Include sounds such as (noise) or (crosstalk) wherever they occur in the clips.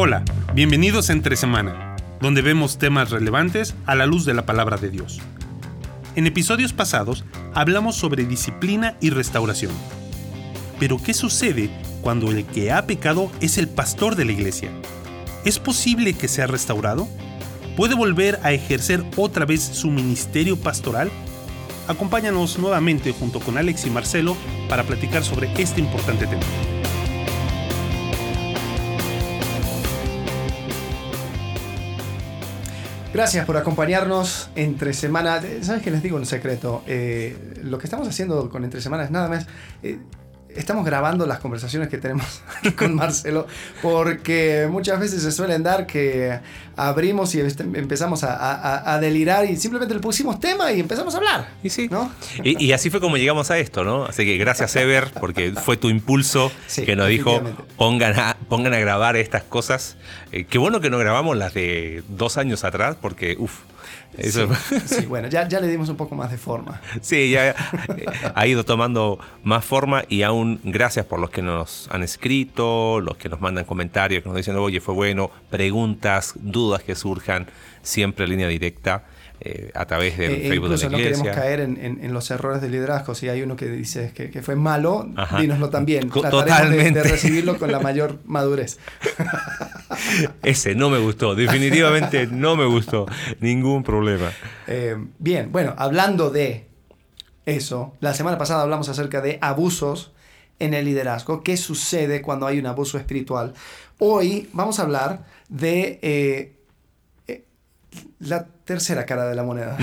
Hola, bienvenidos a Entre Semana, donde vemos temas relevantes a la luz de la palabra de Dios. En episodios pasados hablamos sobre disciplina y restauración. Pero ¿qué sucede cuando el que ha pecado es el pastor de la iglesia? ¿Es posible que sea restaurado? ¿Puede volver a ejercer otra vez su ministerio pastoral? Acompáñanos nuevamente junto con Alex y Marcelo para platicar sobre este importante tema. Gracias por acompañarnos entre semana. ¿Sabes qué les digo un secreto? Eh, lo que estamos haciendo con entre semanas nada más. Eh, estamos grabando las conversaciones que tenemos (laughs) con Marcelo porque muchas veces se suelen dar que abrimos y este, empezamos a, delirar y simplemente le pusimos tema y empezamos a hablar. Y sí. ¿no? Y, así fue como llegamos a esto, ¿no? Así que gracias Ever porque fue tu impulso que nos dijo pongan a, pongan a grabar estas cosas. Eh, qué bueno que no grabamos las de dos años atrás porque, uff Sí, (laughs) bueno, ya, ya le dimos un poco más de forma. Sí, ya ha ido tomando más forma y aún gracias por los que nos han escrito, los que nos mandan comentarios, que nos dicen, oye, fue bueno, preguntas, dudas que surjan, siempre en línea directa. Eh, a través del eh, Facebook de la iglesia. no queremos caer en, los errores de liderazgo. Si hay uno que dice que, fue malo, dínoslo también. Totalmente. De, recibirlo con la mayor (laughs) madurez. Ese no me gustó, definitivamente no me gustó. Ningún problema. Eh, bien, bueno, hablando de eso, la semana pasada hablamos acerca de abusos en el liderazgo. ¿Qué sucede cuando hay un abuso espiritual? Hoy vamos a hablar de la tercera cara de la moneda.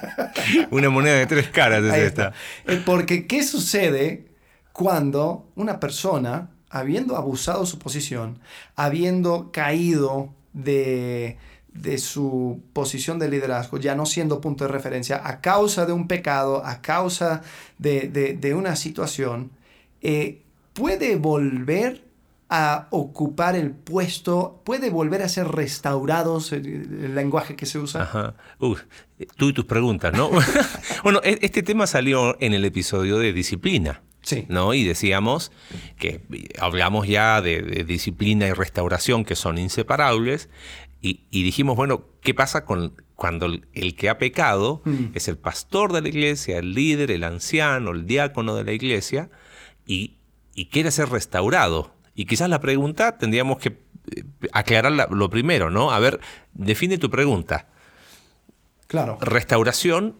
(laughs) una moneda de tres caras es esta. Eh, porque, ¿qué sucede cuando una persona, habiendo abusado su posición, habiendo caído de, su posición de liderazgo, ya no siendo punto de referencia, a causa de un pecado, a causa de, una situación, eh, puede volver a ocupar el puesto, puede volver a ser restaurados el, lenguaje que se usa. Ajá. tú y tus preguntas, ¿no? (laughs) bueno, e, este tema salió en el episodio de disciplina. Sí. ¿no? Y decíamos que hablamos ya de, disciplina y restauración que son inseparables. Y, dijimos, bueno, ¿qué pasa con cuando el, que ha pecado mm. es el pastor de la iglesia, el líder, el anciano, el diácono de la iglesia, y, y quiere ser restaurado? Y quizás la pregunta tendríamos que eh, aclarar lo primero, ¿no? A ver, define tu pregunta. Claro. Restauración,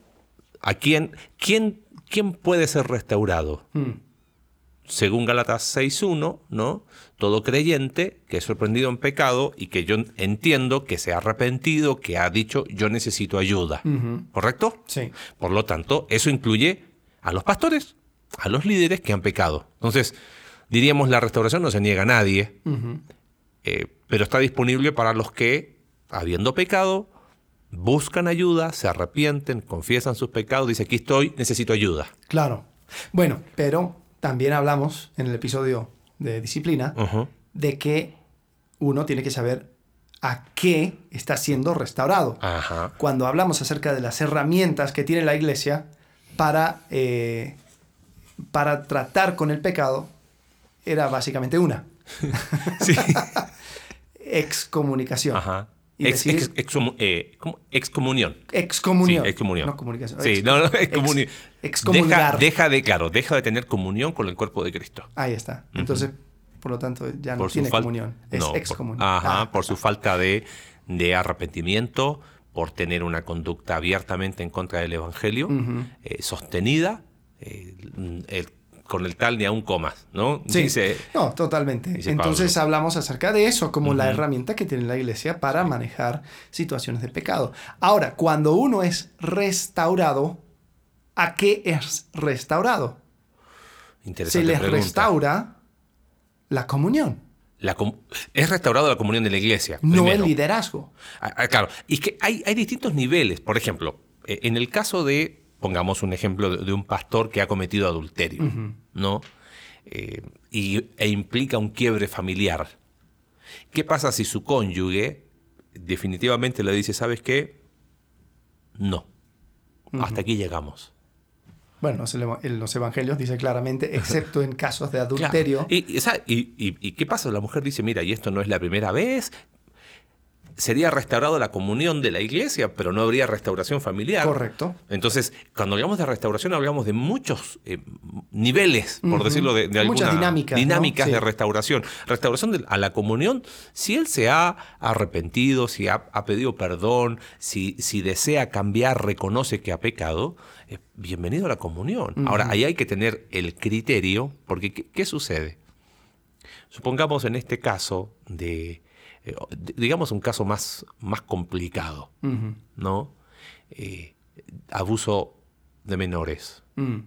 ¿a quién, quién, quién puede ser restaurado? Hmm. Según Galatas 6.1, ¿no? Todo creyente que es sorprendido en pecado y que yo entiendo que se ha arrepentido, que ha dicho yo necesito ayuda. ¿Correcto? Sí. Por lo tanto, eso incluye a los pastores, a los líderes que han pecado. Entonces, diríamos la restauración no se niega a nadie, eh, pero está disponible para los que, habiendo pecado, buscan ayuda, se arrepienten, confiesan sus pecados, dice aquí estoy, necesito ayuda. Claro. Bueno, pero también hablamos en el episodio de disciplina de que uno tiene que saber a qué está siendo restaurado. Cuando hablamos acerca de las herramientas que tiene la iglesia para, eh, para tratar con el pecado, era básicamente una. sí. (laughs) excomunicación. Ajá. ex, ex, eh, excomunión. Excomunión. Sí, excomunión. No comunicación. Sí, no, no, excomunicar. Deja, de, claro, deja de tener comunión con el cuerpo de Cristo. Ahí está. Entonces, por lo tanto, ya no tiene comunión. Es no, excomunión. ajá, ah. por su falta de, de, arrepentimiento, por tener una conducta abiertamente en contra del Evangelio, eh, sostenida. Eh, el, con el tal ni aún comas, ¿no? Sí, no, totalmente. Entonces hablamos acerca de eso como la herramienta que tiene la iglesia para manejar situaciones de pecado. Ahora, cuando uno es restaurado, ¿a qué es restaurado? Interesante Se les restaura la comunión. es restaurado la comunión de la iglesia. No el liderazgo. Ah, ah, claro, y es que hay, hay distintos niveles. Por ejemplo, eh, en el caso de pongamos un ejemplo de, un pastor que ha cometido adulterio, ¿no? Eh, y, e implica un quiebre familiar. ¿Qué pasa si su cónyuge definitivamente le dice, ¿sabes qué? No, hasta aquí llegamos. Bueno, en los evangelios dice claramente, (laughs) excepto en casos de adulterio. Y, y, qué pasa? La mujer dice, mira, y esto no es la primera vez, sería restaurado la comunión de la iglesia, pero no habría restauración familiar. Correcto. Entonces, cuando hablamos de restauración, hablamos de muchos eh, niveles, por decirlo de, de Muchas dinámicas. Dinámicas de restauración. Restauración a la comunión, si él se ha arrepentido, si ha, pedido perdón, si, si, desea cambiar, reconoce que ha pecado, bienvenido a la comunión. Ahora, ahí hay que tener el criterio, porque qué sucede? Supongamos en este caso de eh, digamos un caso más, más complicado, ¿no? Eh, abuso de menores. Mm.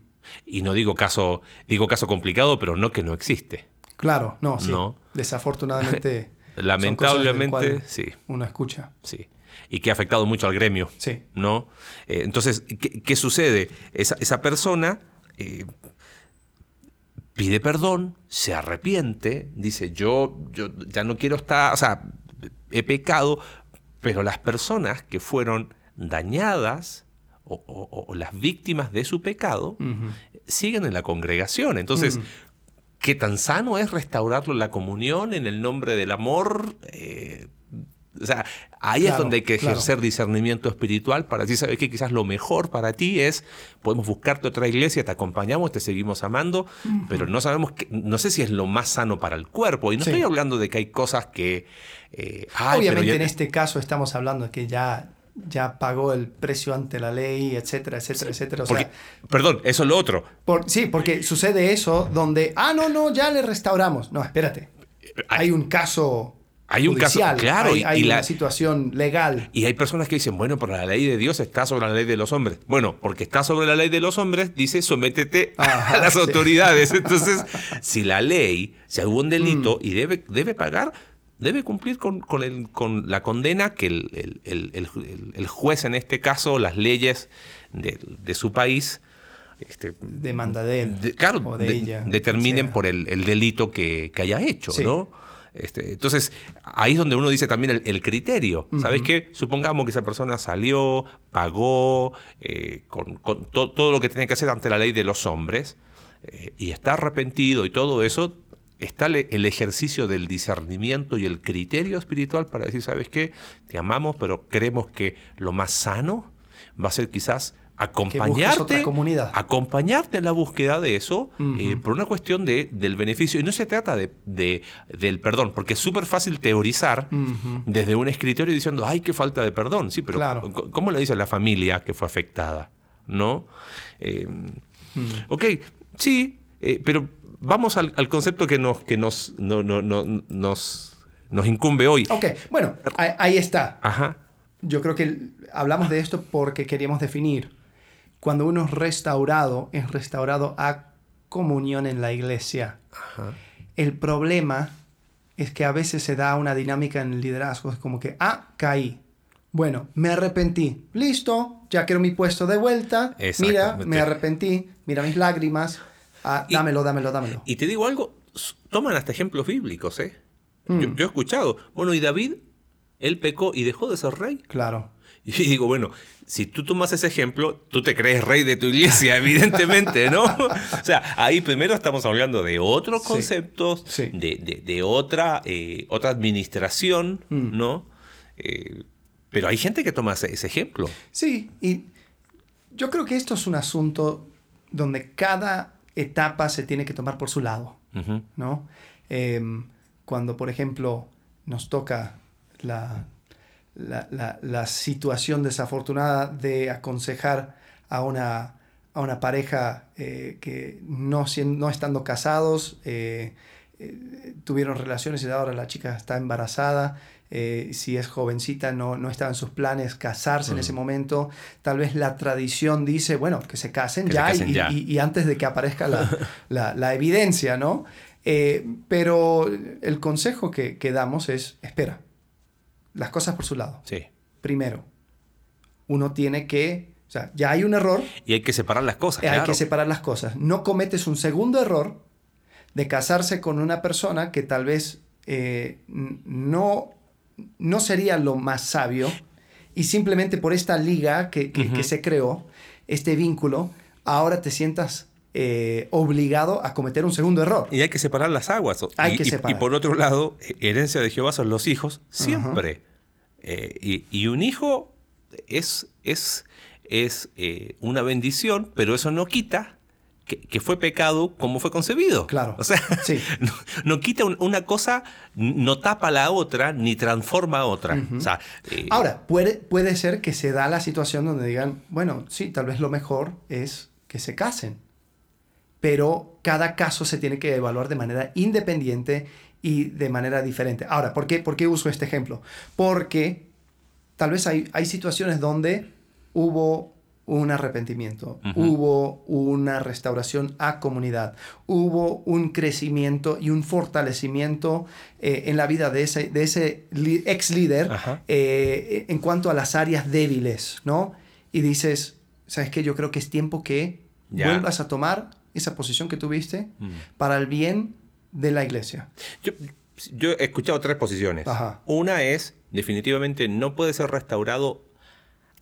Y no digo caso, digo caso complicado, pero no que no existe. Claro, no, sí. Desafortunadamente. (laughs) Lamentablemente, sí. Uno escucha. Sí. Y que ha afectado mucho al gremio. Sí. ¿No? Eh, entonces, ¿qué, sucede? Esa, esa persona pide perdón, se arrepiente, dice, yo, yo ya no quiero estar, o sea, he pecado, pero las personas que fueron dañadas o, las víctimas de su pecado siguen en la congregación. Entonces, ¿qué tan sano es restaurarlo en la comunión en el nombre del amor? Eh, o sea, ahí es donde hay que ejercer discernimiento espiritual para decir, sabes que quizás lo mejor para ti es, podemos buscarte otra iglesia, te acompañamos, te seguimos amando, pero no sabemos, que, no sé si es lo más sano para el cuerpo. Y no estoy hablando de que hay cosas que... Eh, Obviamente en este caso estamos hablando de que ya ya pagó el precio ante la ley, etcétera, etcétera, etcétera. perdón, eso es lo otro. sí, porque sucede eso donde, ah, no, no, ya le restauramos. No, espérate. Hay un caso hay un caso, claro, hay, hay una situación legal. Y hay personas que dicen, bueno, pero la ley de Dios está sobre la ley de los hombres. Bueno, porque está sobre la ley de los hombres, dice, sométete a las autoridades. Entonces, (laughs) si la ley, si hubo un delito mm. y debe, debe pagar, debe cumplir con, con, el, con la condena que el, el, juez, en este caso, las leyes de, su país, este, demanda de él claro, o de ella, determinen por el, delito que, que haya hecho, ¿no? Este, entonces, ahí es donde uno dice también el, criterio. ¿Sabes qué? Supongamos que esa persona salió, pagó, eh, con, todo lo que tiene que hacer ante la ley de los hombres, eh, y está arrepentido y todo eso, está el ejercicio del discernimiento y el criterio espiritual para decir, ¿sabes qué? Te amamos, pero creemos que lo más sano va a ser quizás acompañarte, acompañarte en la búsqueda de eso eh, por una cuestión de, del beneficio. Y no se trata de, del perdón, porque es súper fácil teorizar desde un escritorio diciendo, ay, qué falta de perdón. Sí, pero ¿cómo le dice a la familia que fue afectada? ¿No? Eh, ok, sí, eh, pero vamos al, concepto que nos, que nos, no, no, nos, nos incumbe hoy. Ok, bueno, ahí está. Ajá. Yo creo que hablamos de esto porque queríamos definir cuando uno es restaurado, es restaurado a comunión en la iglesia. El problema es que a veces se da una dinámica en el liderazgo, es como que, ah, caí. Bueno, me arrepentí. Listo, ya quiero mi puesto de vuelta. Mira, me arrepentí. Mira mis lágrimas. Ah, dámelo, dámelo, dámelo. Y te digo algo, toman hasta ejemplos bíblicos, ¿eh? Yo, mm. yo, he escuchado. Bueno, y David, él pecó y dejó de ser rey. Claro. (laughs) Y digo, bueno, si tú tomas ese ejemplo, tú te crees rey de tu iglesia, (laughs) evidentemente, ¿no? o sea, ahí primero estamos hablando de otros conceptos, De, otra, eh, otra administración, mm. ¿no? Eh, pero hay gente que toma ese, ejemplo. Sí, y yo creo que esto es un asunto donde cada etapa se tiene que tomar por su lado, ¿no? Em, cuando, por ejemplo, nos toca la la, situación desafortunada de aconsejar a una, a una pareja eh, que no, no estando casados, eh, eh, tuvieron relaciones y ahora la chica está embarazada. si es jovencita, no, no estaba en sus planes casarse en ese momento. Tal vez la tradición dice, bueno, que se casen, ya, y, antes de que aparezca la, (laughs) evidencia, ¿no? pero el consejo que, que damos es, espera, las cosas por su lado. Sí. Primero, uno tiene que, o sea, ya hay un error. Y hay que separar las cosas. Hay que separar las cosas. No cometes un segundo error de casarse con una persona que tal vez eh, no, no sería lo más sabio y simplemente por esta liga que, se creó, este vínculo, ahora te sientas eh, obligado a cometer un segundo error. Y hay que separar las aguas. Hay y, que y- separar. y por otro lado, herencia de Jehová son los hijos, siempre. Eh, y, y un hijo es, es, es eh, una bendición, pero eso no quita que, que fue pecado como fue concebido. Claro. O sea, Sí. (laughs) no, no quita un- una cosa, no tapa la otra, ni transforma a otra. O sea, eh, Ahora, puede, puede ser que se da la situación donde digan, bueno, sí, tal vez lo mejor es que se casen. Pero cada caso se tiene que evaluar de manera independiente y de manera diferente. Ahora, ¿por qué, por qué uso este ejemplo? Porque tal vez hay, hay situaciones donde hubo un arrepentimiento, hubo una restauración a comunidad, hubo un crecimiento y un fortalecimiento eh, en la vida de ese, de ese ex líder eh, en cuanto a las áreas débiles, ¿no? Y dices, ¿sabes qué? Yo creo que es tiempo que vuelvas a tomar esa posición que tuviste Mm. para el bien de la iglesia. Yo, yo he escuchado tres posiciones. Ajá. Una es, definitivamente, no puede ser restaurado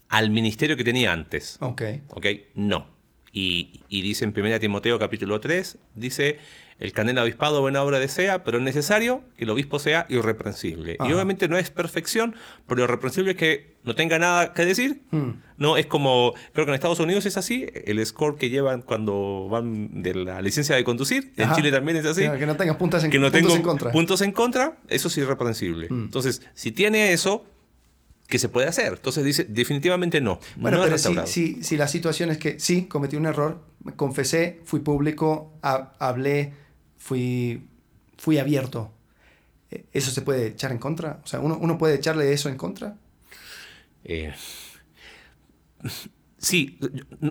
al ministerio que tenía antes. Ok. ¿Ok? No. Y, y dice en 1 Timoteo capítulo 3, dice, el canel avispado buena obra desea, pero es necesario que el obispo sea irreprensible. Y obviamente no es perfección, pero irreprensible es que no tenga nada que decir. Mm. No, es como, creo que en Estados Unidos es así, el score que llevan cuando van de la licencia de conducir, en. Chile también es así Que, que no tengas puntas en, que no puntos tengo en contra. puntos en contra, eso es irreprensible. Mm. Entonces, si tiene eso, ¿qué se puede hacer? Entonces dice, definitivamente no. Bueno, no pero si, si, si la situación es que sí, cometí un error, me confesé, fui público, ha- hablé, fui, fui abierto, eh, ¿eso se puede echar en contra? O sea, ¿uno, uno puede echarle eso en contra? Eh, (laughs) sí,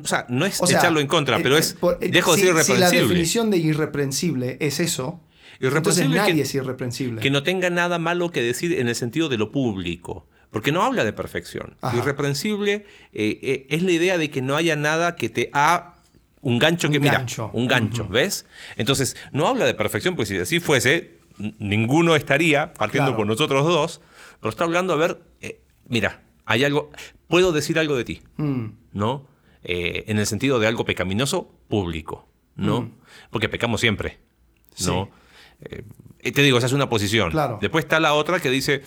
o sea, no es O sea, echarlo en contra, eh, pero es, por- eh, dejo de si- ser Si la irreprensible. definición de irreprensible es eso, entonces Irreprensible nadie que- es irreprensible. que no tenga nada malo que decir en el sentido de lo público. Porque no habla de perfección. Ajá. Irreprensible eh, eh, es la idea de que no haya nada que te ha un gancho Un que mira, gancho. un gancho, ¿ves? Entonces, no habla de perfección, porque si así fuese, ninguno estaría partiendo Claro. por nosotros dos, pero está hablando a ver, eh, mira, hay algo, puedo decir algo de ti, Mm, ¿no? Eh, en el sentido de algo pecaminoso público, ¿no? Mm. Porque pecamos siempre, ¿no? Sí. Eh, te digo, esa es una posición. Claro. Después está la otra que dice,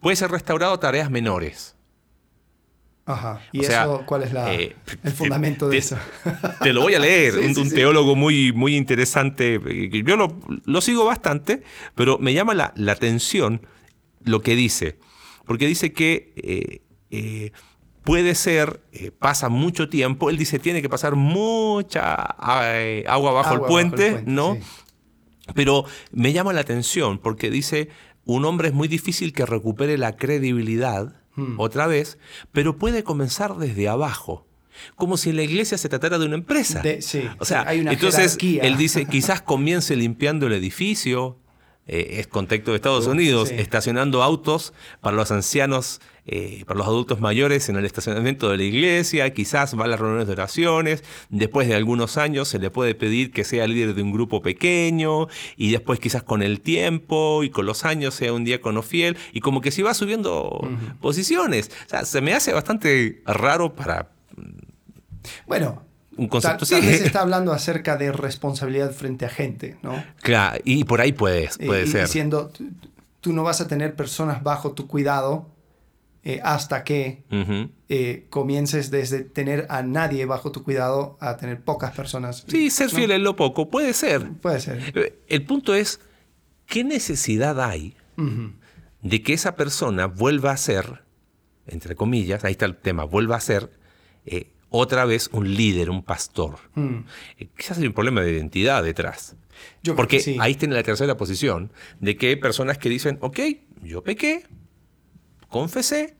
puede ser restaurado tareas menores. Ajá. ¿Y O sea, eso cuál es la, eh, el fundamento te- de eso? Te lo voy a leer, (laughs) Sí, un, sí, un sí. teólogo muy, muy interesante. eh, Yo lo, lo sigo bastante, pero me llama la, la atención lo que dice. Porque dice que eh, eh, puede ser, eh, pasa mucho tiempo, él dice, tiene que pasar mucha eh, agua bajo, Agua el, bajo puente, el puente, ¿no? sí. Pero me llama la atención porque dice, un hombre es muy difícil que recupere la credibilidad Hmm. otra vez, pero puede comenzar desde abajo. Como si en la iglesia se tratara de una empresa. De- sí, o sea, hay una entonces jerarquía. él dice, quizás comience limpiando el edificio, eh, es contexto de Estados Unidos, sí. estacionando autos para los ancianos, eh, para los adultos mayores en el estacionamiento de la iglesia, quizás va a las reuniones de oraciones, después de algunos años se le puede pedir que sea líder de un grupo pequeño y después quizás con el tiempo y con los años sea un diácono fiel y como que si va subiendo posiciones. O sea, se me hace bastante raro para Bueno, un concepto tal vez está hablando acerca de responsabilidad frente a gente, ¿no? Claro, y por ahí puede, puede y, ser. Diciendo, tú no vas a tener personas bajo tu cuidado eh, hasta que eh, comiences desde tener a nadie bajo tu cuidado a tener pocas personas. Sí, ser ¿no? fiel en lo poco, puede ser. Puede ser. Eh, El punto es, ¿qué necesidad hay de que esa persona vuelva a ser, entre comillas, ahí está el tema, vuelva a ser eh, otra vez un líder, un pastor? Mm. Quizás hay un problema de identidad detrás. Yo Porque que sí. ahí tiene la tercera posición, de que hay personas que dicen, ok, yo pequé, confesé,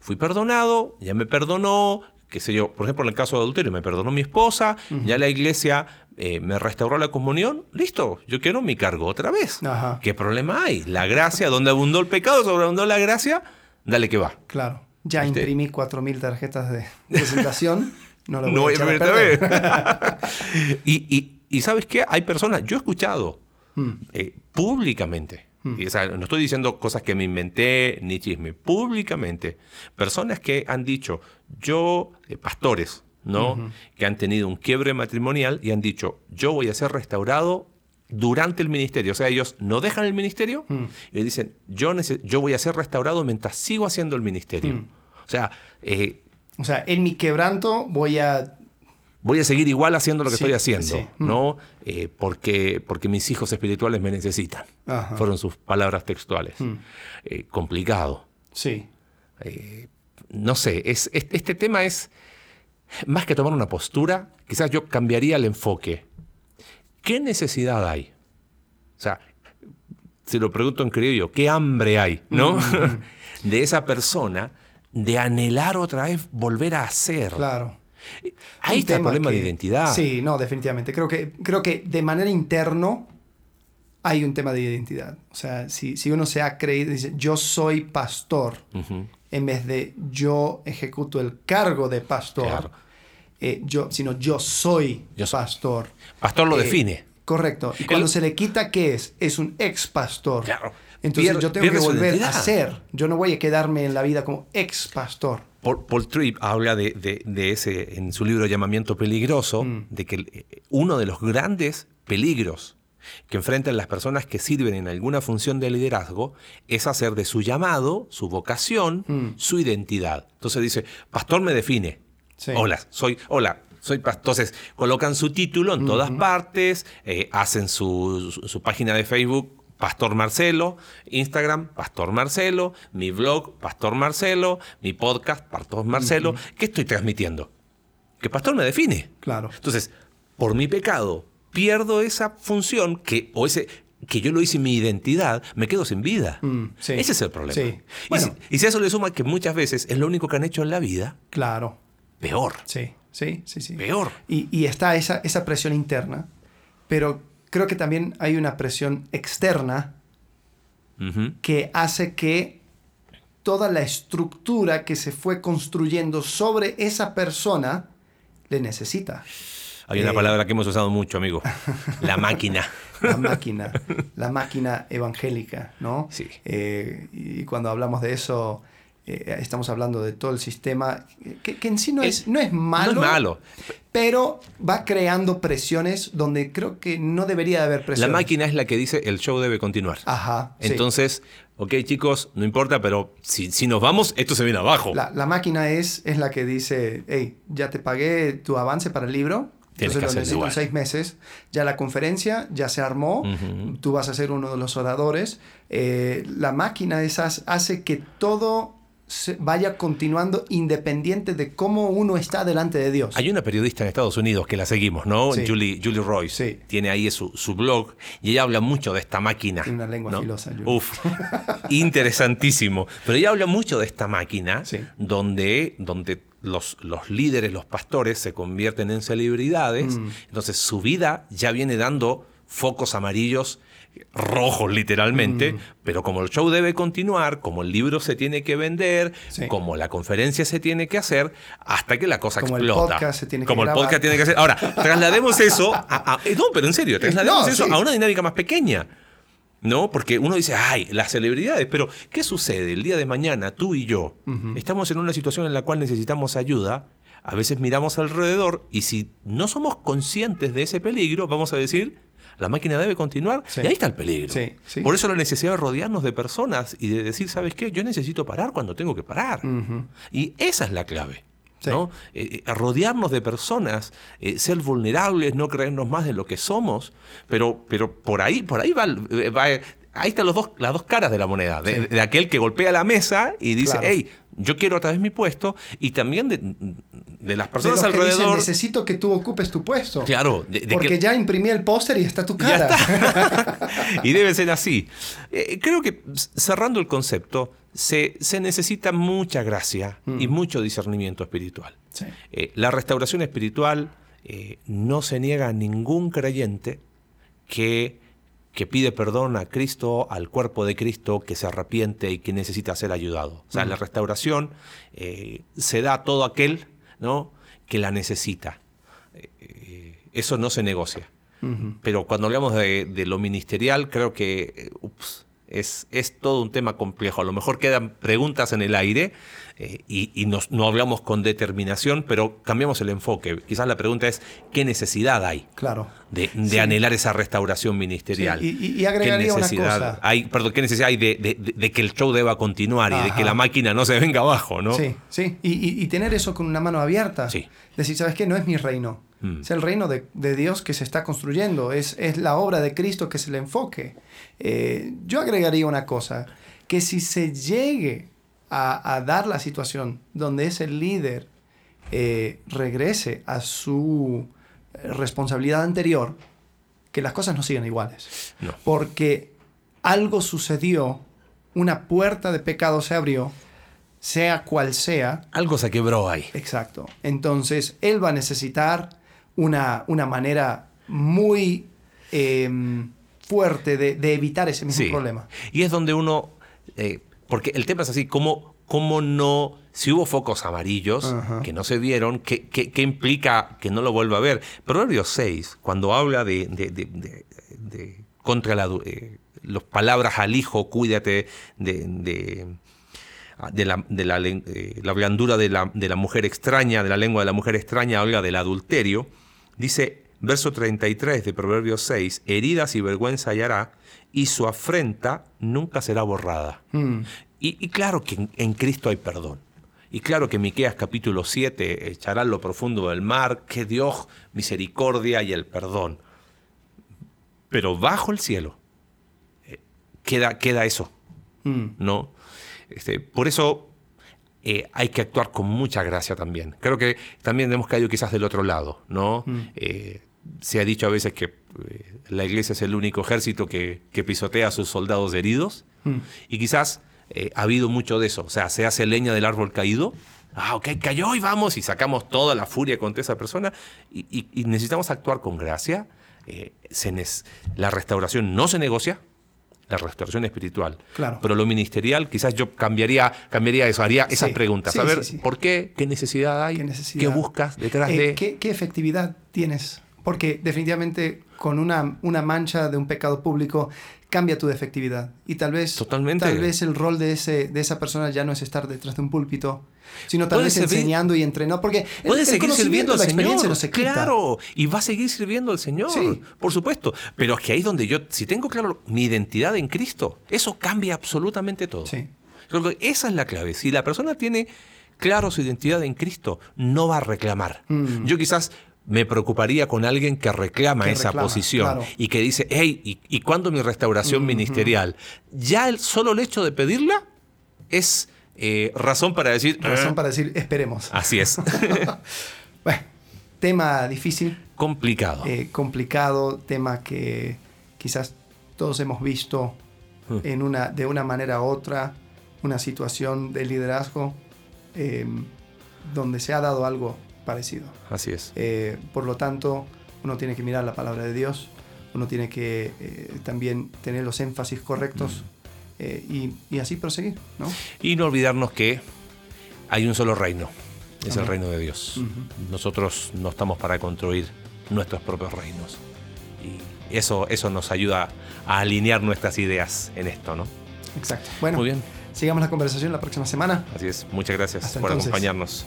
fui perdonado, ya me perdonó, qué sé yo, por ejemplo, en el caso de adulterio, me perdonó mi esposa, ya la iglesia eh, me restauró la comunión, listo, yo quiero mi cargo otra vez. Ajá. ¿Qué problema hay? La gracia, donde abundó el pecado, sobreabundó la gracia, dale que va. Claro. Ya ¿Viste? imprimí 4.000 tarjetas de presentación. No lo voy No a echar a perder (laughs) y- y ¿sabes qué? Hay personas, yo he escuchado Mm. eh, públicamente, o sea, no estoy diciendo cosas que me inventé ni chisme, públicamente, personas que han dicho, yo, eh, pastores, ¿no? Que han tenido un quiebre matrimonial y han dicho, yo voy a ser restaurado durante el ministerio. O sea, ellos no dejan el ministerio Mm. y dicen, yo, yo voy a ser restaurado mientras sigo haciendo el ministerio. Mm. O sea, eh, O sea, en mi quebranto voy a... voy a seguir igual haciendo lo que Sí, estoy haciendo, sí. Mm. ¿no? Eh, porque, porque mis hijos espirituales me necesitan. Ajá. Fueron sus palabras textuales. Mm. Eh, complicado. Sí. no sé, es, es- este tema es más que tomar una postura, quizás yo cambiaría el enfoque. ¿Qué necesidad hay? O sea, se lo pregunto en criollo, ¿qué hambre hay, no? (laughs) de esa persona de anhelar otra vez volver a hacer. Claro. Ahí Un está el problema de que- identidad. Sí, no, definitivamente. Creo que, creo que de manera interno hay un tema de identidad. O sea, si, si uno se ha creído, dice, yo soy pastor, Ujú. en vez de yo ejecuto el cargo de pastor, Claro. eh, yo, sino yo soy Yo soy. pastor. Pastor lo Eh, define. Correcto. Y cuando El- se le quita, ¿qué es? Es un ex pastor. Claro. Entonces Pierde- yo tengo que volver a ser. Yo no voy a quedarme en la vida como ex pastor. Paul, Paul Tripp habla de, de- de ese en su libro Llamamiento Peligroso, Mm. de que uno de los grandes peligros que enfrentan las personas que sirven en alguna función de liderazgo es hacer de su llamado, su vocación, Mm. su identidad. Entonces dice, pastor me define. Sí. Hola, soy, hola, soy pastor. Entonces colocan su título en todas partes, eh, hacen su, su- su página de Facebook. Pastor Marcelo, Instagram, Pastor Marcelo, mi blog, Pastor Marcelo, mi podcast, Pastor Marcelo. ¿Qué estoy transmitiendo? Que Pastor me define. Claro. Entonces, por mi pecado, pierdo esa función que, o ese, que yo lo hice en mi identidad, me quedo sin vida. Mm, sí. Ese es el problema. Sí. Y, Bueno. si, y si a eso le suma que muchas veces es lo único que han hecho en la vida, Claro. peor. Sí, sí, sí, sí. Peor. Y, y está esa, esa presión interna, pero creo que también hay una presión externa que hace que toda la estructura que se fue construyendo sobre esa persona le necesita. Hay una Eh, palabra que hemos usado mucho, amigo. (laughs) La máquina. La máquina, la máquina evangélica, ¿no? Sí. Eh, y cuando hablamos de eso, eh, estamos hablando de todo el sistema, que, que en sí no es, Es- no es malo. No es malo. pero va creando presiones donde creo que no debería de haber La presiones. máquina es la que dice el show debe continuar. Ajá. sí. Entonces, ok chicos, no importa, pero si, si nos vamos, esto se viene abajo. La, la máquina es, es la que dice, hey, ya te pagué tu avance para el libro. Entonces lo necesito en seis meses. Ya la conferencia ya se armó. Tú vas a ser uno de los oradores. Eh, la máquina esas hace que todo vaya continuando independiente de cómo uno está delante de Dios. Hay una periodista en Estados Unidos que la seguimos, ¿no? Sí. Julie, Julie Royce. Sí. Tiene ahí su, su blog y ella habla mucho de esta máquina. Tiene una lengua ¿no? filosa, Julie. Uf, interesantísimo. Pero ella habla mucho de esta máquina Sí. donde, donde los, los líderes, los pastores se convierten en celebridades. Mm. Entonces su vida ya viene dando focos amarillos rojos literalmente, Mm. pero como el show debe continuar, como el libro se tiene que vender, Sí. como la conferencia se tiene que hacer, hasta que la cosa Como el explota. podcast se tiene que como el podcast tiene que hacer. Ahora, traslademos eso a, a- eh, no, pero en serio, traslademos No, eso sí. a una dinámica más pequeña. ¿No? Porque uno dice, ay, las celebridades, pero ¿qué sucede el día de mañana? Tú y yo estamos en una situación en la cual necesitamos ayuda. A veces miramos alrededor y si no somos conscientes de ese peligro, vamos a decir, la máquina debe continuar Sí. y ahí está el peligro. Sí, sí. Por eso la necesidad de rodearnos de personas y de decir, ¿sabes qué? Yo necesito parar cuando tengo que parar. Y esa es la clave. ¿no? Eh, eh, rodearnos de personas, eh, ser vulnerables, no creernos más de lo que somos, pero, pero por ahí, por ahí va, va, ahí están los dos, las dos caras de la moneda, de aquel que golpea la mesa y dice, Claro. hey, yo quiero otra vez mi puesto, y también de, de las De personas los que dicen, alrededor. necesito que tú ocupes tu puesto. Claro, de- de Porque que- ya imprimí el póster y está tu cara. (laughs) y debe ser así. Eh, creo que cerrando el concepto, se, se necesita mucha gracia y mucho discernimiento espiritual. Sí. Eh, la restauración espiritual eh, no se niega a ningún creyente que, que pide perdón a Cristo, al cuerpo de Cristo, que se arrepiente y que necesita ser ayudado. O sea, la restauración eh, se da a todo aquel ¿no? que la necesita. Eh, eso no se negocia. Pero cuando hablamos de, de lo ministerial, creo que eh, ups, Es, es todo un tema complejo. A lo mejor quedan preguntas en el aire eh, y, nos, no hablamos con determinación, pero cambiamos el enfoque. Quizás la pregunta es, ¿qué necesidad hay claro. de, anhelar esa restauración ministerial? Y, agregaría una cosa. Hay, perdón, ¿qué necesidad hay de, que el show deba continuar y de que la máquina no se venga abajo? ¿no? Sí, sí. Y, tener eso con una mano abierta. Sí. Decir, ¿sabes qué? No es mi reino. Mm. Es el reino de, Dios que se está construyendo. Es, es, la obra de Cristo que es el enfoque. Eh, yo agregaría una cosa. Que si se llegue a, dar la situación donde ese líder eh, regrese a su responsabilidad anterior, que las cosas no sigan iguales. Porque algo sucedió, una puerta de pecado se abrió, sea cual sea. Algo se quebró ahí. Exacto. Entonces, él va a necesitar una, una manera muy em, fuerte de, evitar ese mismo problema. Y es donde uno eh, porque el tema es así, ¿cómo, cómo no, si hubo focos amarillos que no se vieron, ¿qué, ¿qué, implica que no lo vuelva a ver? Proverbios 6, cuando habla de, de, contra la, eh, las palabras al hijo, cuídate de, de la, de la, eh, la blandura de la, de la mujer extraña, de la lengua de la mujer extraña, habla del adulterio, dice, verso 33 de Proverbios 6, heridas y vergüenza hallará, y su afrenta nunca será borrada. Hmm. Y, claro que en, Cristo hay perdón. Y claro que Miqueas capítulo 7 echará lo profundo del mar, que Dios misericordia y el perdón. Pero bajo el cielo eh, queda, queda eso, hmm. ¿no? Este, por eso eh, hay que actuar con mucha gracia también. Creo que también hemos caído quizás del otro lado, ¿no? Hmm. Eh, se ha dicho a veces que eh, la iglesia es el único ejército que, pisotea a sus soldados heridos. Mm. Y quizás eh, ha habido mucho de eso. O sea, se hace leña del árbol caído. Ah, ok, cayó y vamos. Y sacamos toda la furia contra esa persona. Y, necesitamos actuar con gracia. Eh, la restauración no se negocia. La restauración espiritual. Claro. Pero lo ministerial, quizás yo cambiaría, cambiaría eso, haría esas preguntas. a ver, ¿por qué? ¿Qué necesidad hay? ¿Qué, buscas detrás de...? ¿qué, ¿Qué efectividad tienes porque definitivamente con una, una mancha de un pecado público cambia tu efectividad. Y tal vez, Totalmente. tal vez el rol de, ese, de esa persona ya no es estar detrás de un púlpito, sino tal vez enseñando y entrenando. Porque puede seguir sirviendo al Señor. No se Claro, y va a seguir sirviendo al Señor. Sí. Por supuesto. Pero es que ahí es donde yo, si tengo claro mi identidad en Cristo, eso cambia absolutamente todo. Sí. esa es la clave. Si la persona tiene claro su identidad en Cristo, no va a reclamar. Mm. Yo quizás me preocuparía con alguien que reclama esa posición y que dice, hey, ¿y, y cuándo mi restauración ministerial? Ya el solo el hecho de pedirla es eh, razón para decir... Razón para decir, esperemos. Así es. (laughs) bueno, tema difícil. Complicado. Eh, complicado, tema que quizás todos hemos visto hmm. en una, de una manera u otra, una situación de liderazgo eh, donde se ha dado algo parecido. Así es. Eh, por lo tanto, uno tiene que mirar la palabra de Dios, uno tiene que eh, también tener los énfasis correctos eh, y, así proseguir. ¿no? Y no olvidarnos que hay un solo reino, es el reino de Dios. Nosotros no estamos para construir nuestros propios reinos. Y eso, eso nos ayuda a alinear nuestras ideas en esto, ¿no? Exacto. Bueno, Muy bien. sigamos la conversación la próxima semana. Así es. Muchas gracias por acompañarnos.